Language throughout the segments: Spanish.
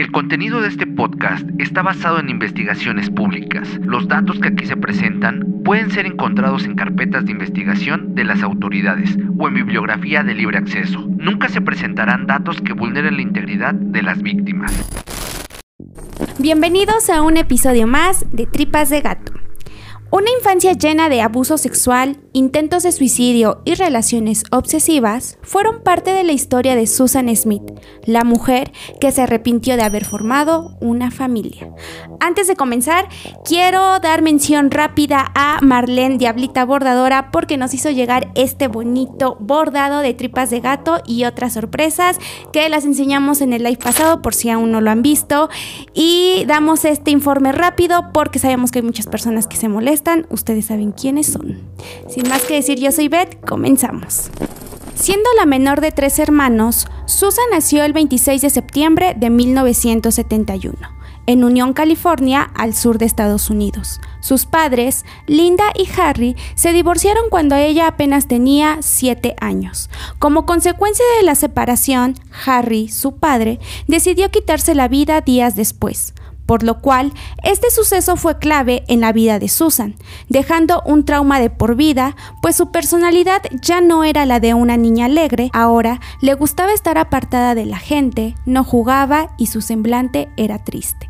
El contenido de este podcast está basado en investigaciones públicas. Los datos que aquí se presentan pueden ser encontrados en carpetas de investigación de las autoridades o en bibliografía de libre acceso. Nunca se presentarán datos que vulneren la integridad de las víctimas. Bienvenidos a un episodio más de Tripas de Gato. Una infancia llena de abuso sexual, intentos de suicidio y relaciones obsesivas fueron parte de la historia de Susan Smith, la mujer que se arrepintió de haber formado una familia. Antes de comenzar, quiero dar mención rápida a Marlene Diablita Bordadora porque nos hizo llegar este bonito bordado de tripas de gato y otras sorpresas que las enseñamos en el live pasado por si aún no lo han visto. Y damos este informe rápido porque sabemos que hay muchas personas que se molestan ustedes saben quiénes son. Sin más que decir, yo soy Beth, comenzamos. Siendo la menor de tres hermanos, Susan nació el 26 de septiembre de 1971 en Unión, California, al sur de Estados Unidos. Sus padres, Linda y Harry, se divorciaron cuando ella apenas tenía 7 años. Como consecuencia de la separación, Harry, su padre, decidió quitarse la vida días después por lo cual este suceso fue clave en la vida de Susan, dejando un trauma de por vida, pues su personalidad ya no era la de una niña alegre, ahora le gustaba estar apartada de la gente, no jugaba y su semblante era triste.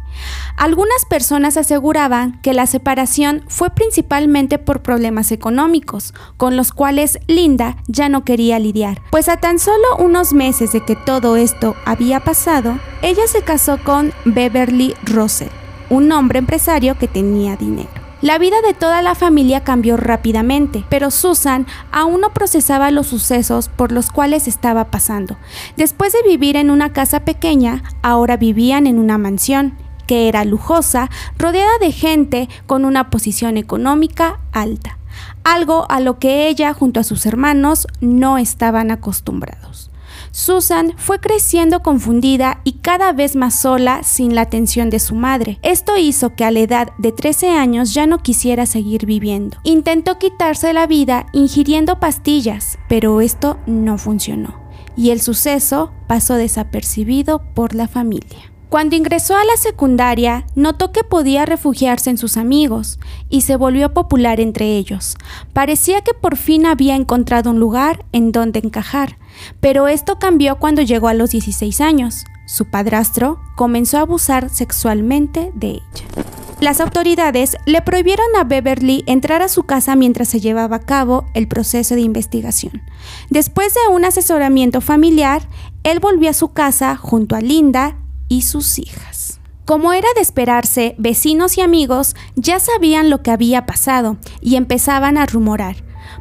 Algunas personas aseguraban que la separación fue principalmente por problemas económicos, con los cuales Linda ya no quería lidiar, pues a tan solo unos meses de que todo esto había pasado, ella se casó con Beverly Russell, un hombre empresario que tenía dinero. La vida de toda la familia cambió rápidamente, pero Susan aún no procesaba los sucesos por los cuales estaba pasando. Después de vivir en una casa pequeña, ahora vivían en una mansión que era lujosa, rodeada de gente con una posición económica alta, algo a lo que ella junto a sus hermanos no estaban acostumbrados. Susan fue creciendo confundida y cada vez más sola sin la atención de su madre. Esto hizo que a la edad de 13 años ya no quisiera seguir viviendo. Intentó quitarse la vida ingiriendo pastillas, pero esto no funcionó y el suceso pasó desapercibido por la familia. Cuando ingresó a la secundaria, notó que podía refugiarse en sus amigos y se volvió popular entre ellos. Parecía que por fin había encontrado un lugar en donde encajar, pero esto cambió cuando llegó a los 16 años. Su padrastro comenzó a abusar sexualmente de ella. Las autoridades le prohibieron a Beverly entrar a su casa mientras se llevaba a cabo el proceso de investigación. Después de un asesoramiento familiar, él volvió a su casa junto a Linda y sus hijas. Como era de esperarse, vecinos y amigos ya sabían lo que había pasado y empezaban a rumorar,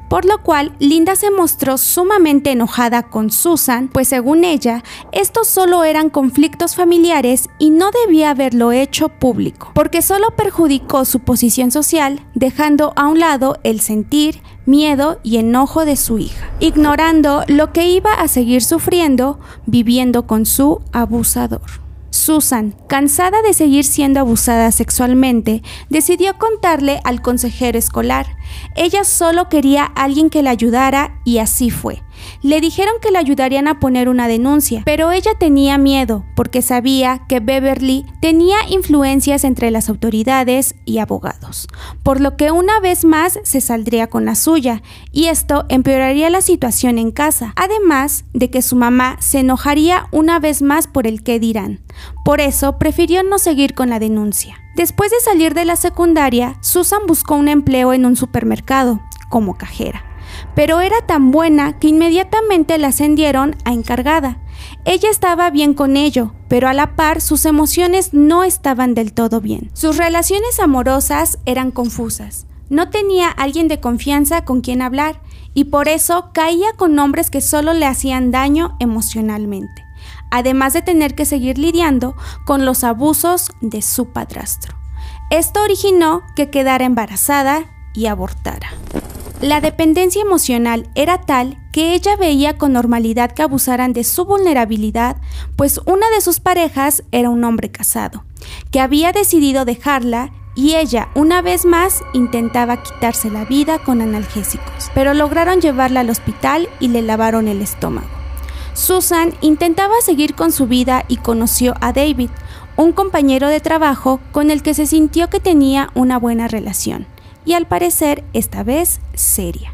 por lo cual Linda se mostró sumamente enojada con Susan, pues según ella, estos solo eran conflictos familiares y no debía haberlo hecho público, porque solo perjudicó su posición social, dejando a un lado el sentir, miedo y enojo de su hija, ignorando lo que iba a seguir sufriendo viviendo con su abusador. Susan, cansada de seguir siendo abusada sexualmente, decidió contarle al consejero escolar. Ella solo quería alguien que la ayudara y así fue. Le dijeron que le ayudarían a poner una denuncia, pero ella tenía miedo porque sabía que Beverly tenía influencias entre las autoridades y abogados, por lo que una vez más se saldría con la suya y esto empeoraría la situación en casa, además de que su mamá se enojaría una vez más por el que dirán. Por eso prefirió no seguir con la denuncia. Después de salir de la secundaria, Susan buscó un empleo en un supermercado como cajera pero era tan buena que inmediatamente la ascendieron a encargada. Ella estaba bien con ello, pero a la par sus emociones no estaban del todo bien. Sus relaciones amorosas eran confusas. No tenía alguien de confianza con quien hablar y por eso caía con hombres que solo le hacían daño emocionalmente, además de tener que seguir lidiando con los abusos de su padrastro. Esto originó que quedara embarazada y abortara. La dependencia emocional era tal que ella veía con normalidad que abusaran de su vulnerabilidad, pues una de sus parejas era un hombre casado, que había decidido dejarla y ella una vez más intentaba quitarse la vida con analgésicos, pero lograron llevarla al hospital y le lavaron el estómago. Susan intentaba seguir con su vida y conoció a David, un compañero de trabajo con el que se sintió que tenía una buena relación, y al parecer esta vez seria.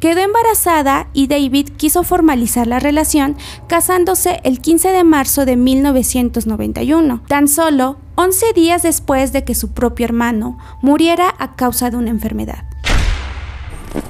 Quedó embarazada y David quiso formalizar la relación casándose el 15 de marzo de 1991, tan solo 11 días después de que su propio hermano muriera a causa de una enfermedad.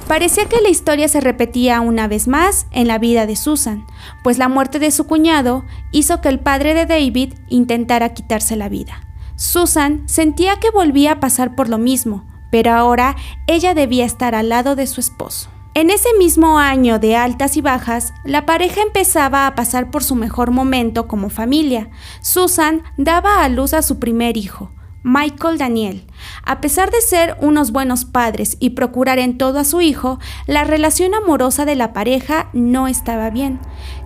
Parecía que la historia se repetía una vez más en la vida de Susan, pues la muerte de su cuñado hizo que el padre de David intentara quitarse la vida. Susan sentía que volvía a pasar por lo mismo, pero ahora ella debía estar al lado de su esposo. En ese mismo año de altas y bajas, la pareja empezaba a pasar por su mejor momento como familia. Susan daba a luz a su primer hijo, Michael Daniel. A pesar de ser unos buenos padres y procurar en todo a su hijo, la relación amorosa de la pareja no estaba bien.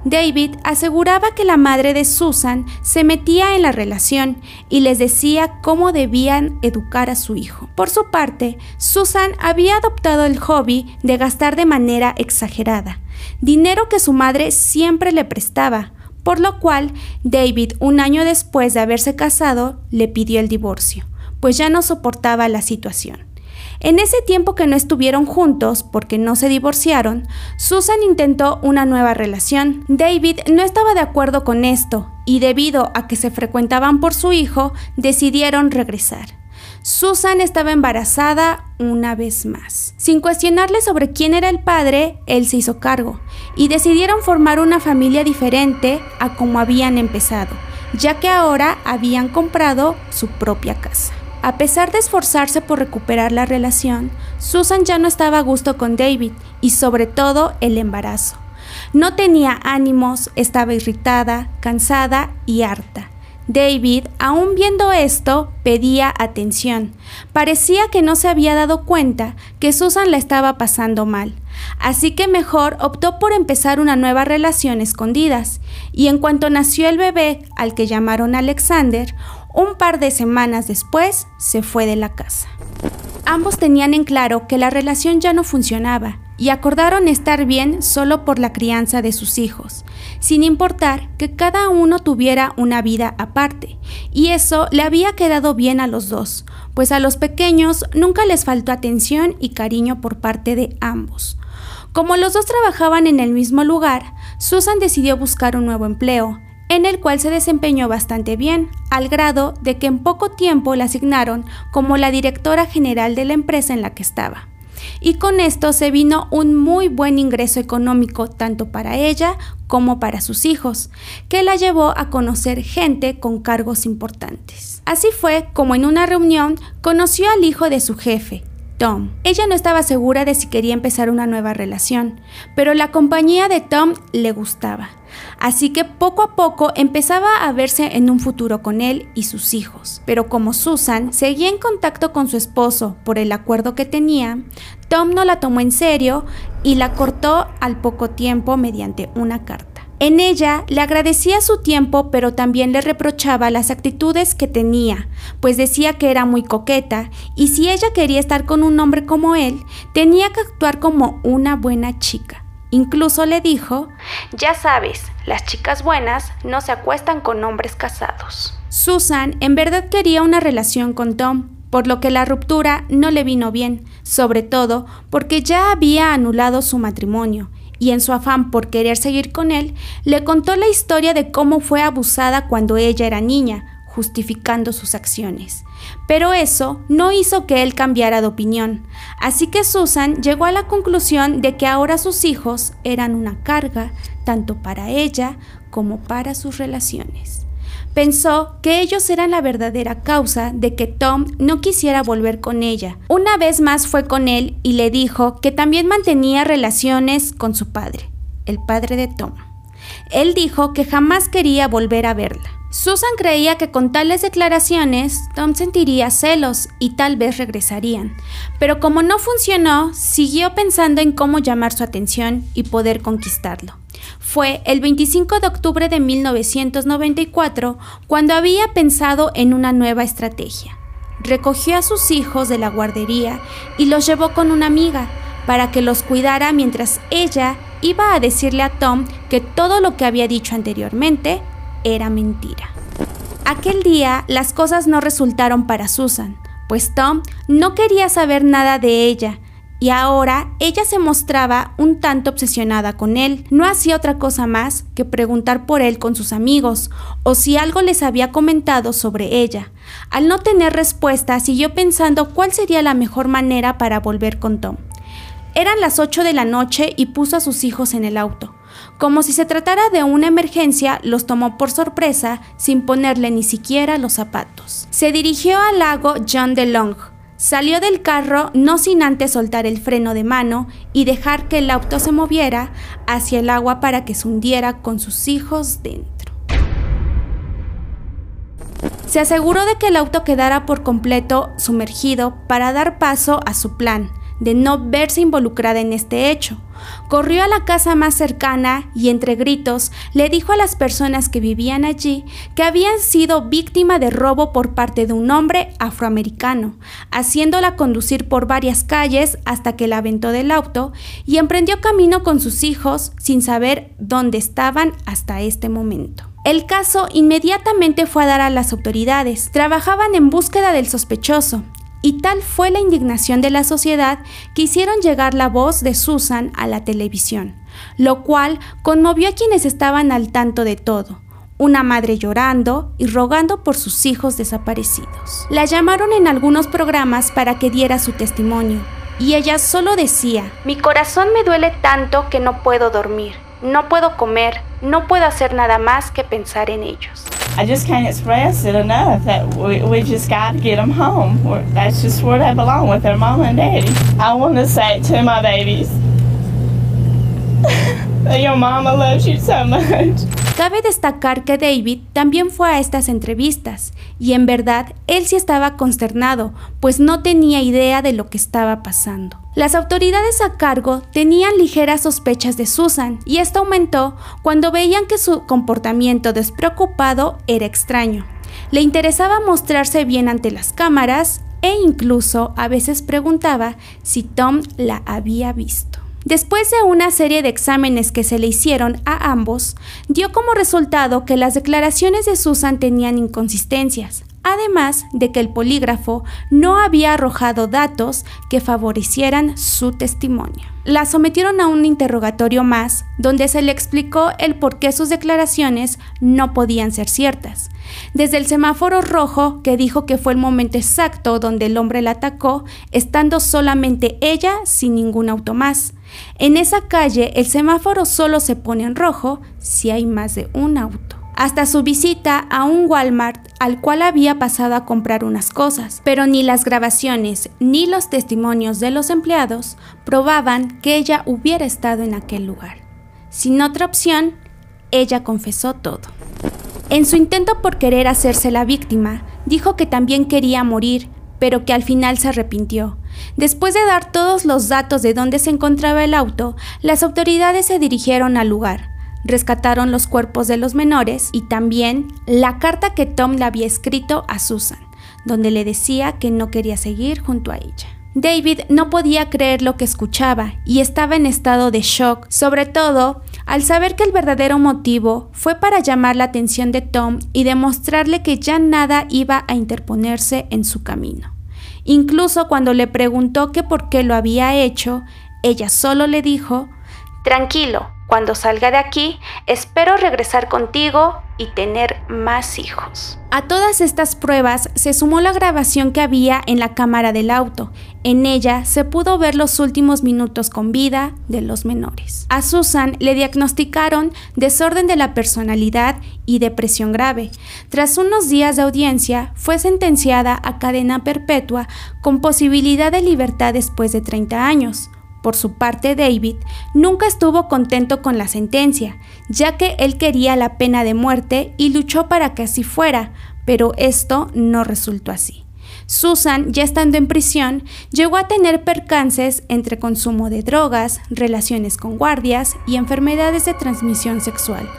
David aseguraba que la madre de Susan se metía en la relación y les decía cómo debían educar a su hijo. Por su parte, Susan había adoptado el hobby de gastar de manera exagerada, dinero que su madre siempre le prestaba, por lo cual David, un año después de haberse casado, le pidió el divorcio, pues ya no soportaba la situación. En ese tiempo que no estuvieron juntos, porque no se divorciaron, Susan intentó una nueva relación. David no estaba de acuerdo con esto, y debido a que se frecuentaban por su hijo, decidieron regresar. Susan estaba embarazada una vez más. Sin cuestionarle sobre quién era el padre, él se hizo cargo y decidieron formar una familia diferente a como habían empezado, ya que ahora habían comprado su propia casa. A pesar de esforzarse por recuperar la relación, Susan ya no estaba a gusto con David y sobre todo el embarazo. No tenía ánimos, estaba irritada, cansada y harta. David, aún viendo esto, pedía atención. Parecía que no se había dado cuenta que Susan la estaba pasando mal, así que mejor optó por empezar una nueva relación escondidas, y en cuanto nació el bebé, al que llamaron Alexander, un par de semanas después se fue de la casa. Ambos tenían en claro que la relación ya no funcionaba y acordaron estar bien solo por la crianza de sus hijos, sin importar que cada uno tuviera una vida aparte, y eso le había quedado bien a los dos, pues a los pequeños nunca les faltó atención y cariño por parte de ambos. Como los dos trabajaban en el mismo lugar, Susan decidió buscar un nuevo empleo, en el cual se desempeñó bastante bien, al grado de que en poco tiempo la asignaron como la directora general de la empresa en la que estaba y con esto se vino un muy buen ingreso económico tanto para ella como para sus hijos, que la llevó a conocer gente con cargos importantes. Así fue como en una reunión conoció al hijo de su jefe, Tom. Ella no estaba segura de si quería empezar una nueva relación, pero la compañía de Tom le gustaba Así que poco a poco empezaba a verse en un futuro con él y sus hijos. Pero como Susan seguía en contacto con su esposo por el acuerdo que tenía, Tom no la tomó en serio y la cortó al poco tiempo mediante una carta. En ella le agradecía su tiempo, pero también le reprochaba las actitudes que tenía, pues decía que era muy coqueta y si ella quería estar con un hombre como él, tenía que actuar como una buena chica. Incluso le dijo, ya sabes, las chicas buenas no se acuestan con hombres casados. Susan en verdad quería una relación con Tom, por lo que la ruptura no le vino bien, sobre todo porque ya había anulado su matrimonio, y en su afán por querer seguir con él, le contó la historia de cómo fue abusada cuando ella era niña, justificando sus acciones. Pero eso no hizo que él cambiara de opinión, así que Susan llegó a la conclusión de que ahora sus hijos eran una carga tanto para ella como para sus relaciones. Pensó que ellos eran la verdadera causa de que Tom no quisiera volver con ella. Una vez más fue con él y le dijo que también mantenía relaciones con su padre, el padre de Tom. Él dijo que jamás quería volver a verla. Susan creía que con tales declaraciones Tom sentiría celos y tal vez regresarían, pero como no funcionó, siguió pensando en cómo llamar su atención y poder conquistarlo. Fue el 25 de octubre de 1994 cuando había pensado en una nueva estrategia. Recogió a sus hijos de la guardería y los llevó con una amiga para que los cuidara mientras ella iba a decirle a Tom que todo lo que había dicho anteriormente era mentira. Aquel día las cosas no resultaron para Susan, pues Tom no quería saber nada de ella, y ahora ella se mostraba un tanto obsesionada con él. No hacía otra cosa más que preguntar por él con sus amigos o si algo les había comentado sobre ella. Al no tener respuesta, siguió pensando cuál sería la mejor manera para volver con Tom. Eran las 8 de la noche y puso a sus hijos en el auto. Como si se tratara de una emergencia, los tomó por sorpresa sin ponerle ni siquiera los zapatos. Se dirigió al lago John DeLong. Salió del carro no sin antes soltar el freno de mano y dejar que el auto se moviera hacia el agua para que se hundiera con sus hijos dentro. Se aseguró de que el auto quedara por completo sumergido para dar paso a su plan de no verse involucrada en este hecho. Corrió a la casa más cercana y entre gritos le dijo a las personas que vivían allí que habían sido víctima de robo por parte de un hombre afroamericano, haciéndola conducir por varias calles hasta que la aventó del auto y emprendió camino con sus hijos sin saber dónde estaban hasta este momento. El caso inmediatamente fue a dar a las autoridades. Trabajaban en búsqueda del sospechoso y tal fue la indignación de la sociedad que hicieron llegar la voz de Susan a la televisión, lo cual conmovió a quienes estaban al tanto de todo. Una madre llorando y rogando por sus hijos desaparecidos. La llamaron en algunos programas para que diera su testimonio, y ella solo decía, Mi corazón me duele tanto que no puedo dormir, no puedo comer, no puedo hacer nada más que pensar en ellos. I just can't express it enough that we, we just got to get them home. That's just where they belong with their mom and daddy. I want to say to my babies your mama loves you so much. Cabe destacar que David también fue a estas entrevistas y en verdad él sí estaba consternado, pues no tenía idea de lo que estaba pasando. Las autoridades a cargo tenían ligeras sospechas de Susan y esto aumentó cuando veían que su comportamiento despreocupado era extraño. Le interesaba mostrarse bien ante las cámaras e incluso a veces preguntaba si Tom la había visto. Después de una serie de exámenes que se le hicieron a ambos, dio como resultado que las declaraciones de Susan tenían inconsistencias, además de que el polígrafo no había arrojado datos que favorecieran su testimonio. La sometieron a un interrogatorio más, donde se le explicó el por qué sus declaraciones no podían ser ciertas. Desde el semáforo rojo, que dijo que fue el momento exacto donde el hombre la atacó, estando solamente ella sin ningún auto más. En esa calle el semáforo solo se pone en rojo si hay más de un auto. Hasta su visita a un Walmart al cual había pasado a comprar unas cosas, pero ni las grabaciones ni los testimonios de los empleados probaban que ella hubiera estado en aquel lugar. Sin otra opción, ella confesó todo. En su intento por querer hacerse la víctima, dijo que también quería morir, pero que al final se arrepintió. Después de dar todos los datos de dónde se encontraba el auto, las autoridades se dirigieron al lugar. Rescataron los cuerpos de los menores y también la carta que Tom le había escrito a Susan, donde le decía que no quería seguir junto a ella. David no podía creer lo que escuchaba y estaba en estado de shock, sobre todo al saber que el verdadero motivo fue para llamar la atención de Tom y demostrarle que ya nada iba a interponerse en su camino. Incluso cuando le preguntó que por qué lo había hecho, ella solo le dijo, Tranquilo, cuando salga de aquí, espero regresar contigo y tener más hijos. A todas estas pruebas se sumó la grabación que había en la cámara del auto. En ella se pudo ver los últimos minutos con vida de los menores. A Susan le diagnosticaron desorden de la personalidad y depresión grave. Tras unos días de audiencia, fue sentenciada a cadena perpetua con posibilidad de libertad después de 30 años. Por su parte, David nunca estuvo contento con la sentencia, ya que él quería la pena de muerte y luchó para que así fuera, pero esto no resultó así. Susan, ya estando en prisión, llegó a tener percances entre consumo de drogas, relaciones con guardias y enfermedades de transmisión sexual,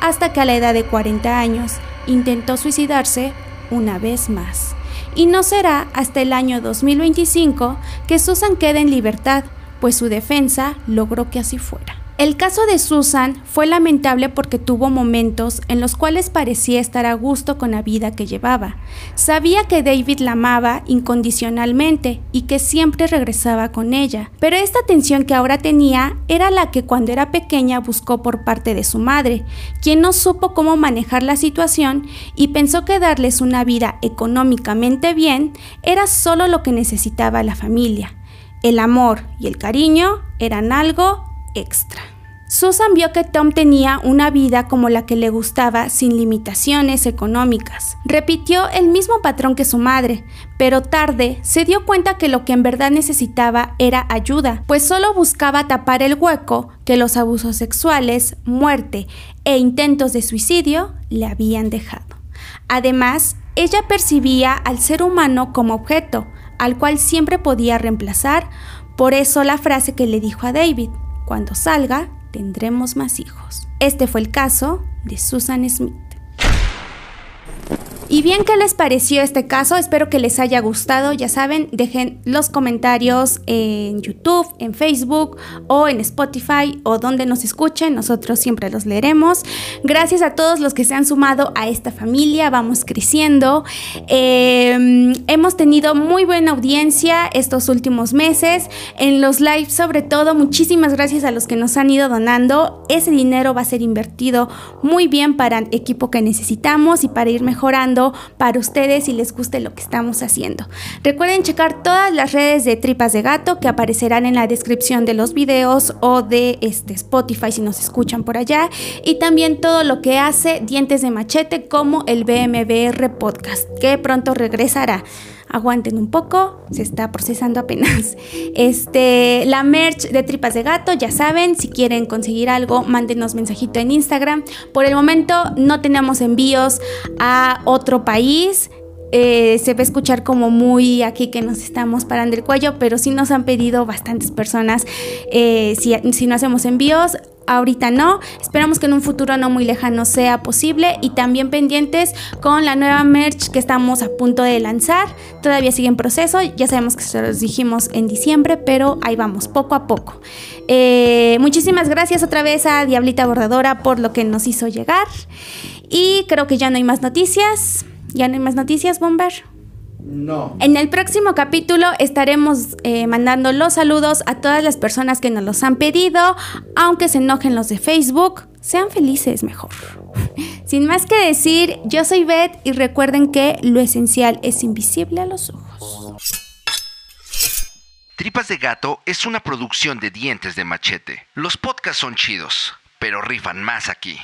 hasta que a la edad de 40 años intentó suicidarse una vez más. Y no será hasta el año 2025 que Susan quede en libertad, pues su defensa logró que así fuera. El caso de Susan fue lamentable porque tuvo momentos en los cuales parecía estar a gusto con la vida que llevaba. Sabía que David la amaba incondicionalmente y que siempre regresaba con ella, pero esta tensión que ahora tenía era la que cuando era pequeña buscó por parte de su madre, quien no supo cómo manejar la situación y pensó que darles una vida económicamente bien era solo lo que necesitaba la familia. El amor y el cariño eran algo extra. Susan vio que Tom tenía una vida como la que le gustaba sin limitaciones económicas. Repitió el mismo patrón que su madre, pero tarde se dio cuenta que lo que en verdad necesitaba era ayuda, pues solo buscaba tapar el hueco que los abusos sexuales, muerte e intentos de suicidio le habían dejado. Además, ella percibía al ser humano como objeto, al cual siempre podía reemplazar, por eso la frase que le dijo a David, cuando salga, tendremos más hijos. Este fue el caso de Susan Smith. Y bien, ¿qué les pareció este caso? Espero que les haya gustado. Ya saben, dejen los comentarios en YouTube, en Facebook o en Spotify o donde nos escuchen. Nosotros siempre los leeremos. Gracias a todos los que se han sumado a esta familia. Vamos creciendo. Em, hemos tenido muy buena audiencia estos últimos meses. En los lives, sobre todo, muchísimas gracias a los que nos han ido donando. Ese dinero va a ser invertido muy bien para el equipo que necesitamos y para ir mejorando para ustedes si les guste lo que estamos haciendo. Recuerden checar todas las redes de Tripas de Gato que aparecerán en la descripción de los videos o de este Spotify si nos escuchan por allá y también todo lo que hace Dientes de Machete como el BMBR Podcast que pronto regresará aguanten un poco, se está procesando apenas. Este, la merch de Tripas de Gato, ya saben, si quieren conseguir algo, mándenos mensajito en Instagram. Por el momento no tenemos envíos a otro país. Eh, se va a escuchar como muy aquí que nos estamos parando el cuello, pero sí nos han pedido bastantes personas eh, si, si no hacemos envíos ahorita no. Esperamos que en un futuro no muy lejano sea posible y también pendientes con la nueva merch que estamos a punto de lanzar. Todavía sigue en proceso, ya sabemos que se los dijimos en diciembre, pero ahí vamos, poco a poco. Eh, muchísimas gracias otra vez a Diablita Bordadora por lo que nos hizo llegar y creo que ya no hay más noticias. ¿Ya no hay más noticias, Bomber? No. En el próximo capítulo estaremos eh, mandando los saludos a todas las personas que nos los han pedido, aunque se enojen los de Facebook. Sean felices mejor. Sin más que decir, yo soy Beth y recuerden que lo esencial es invisible a los ojos. Tripas de Gato es una producción de dientes de machete. Los podcasts son chidos, pero rifan más aquí.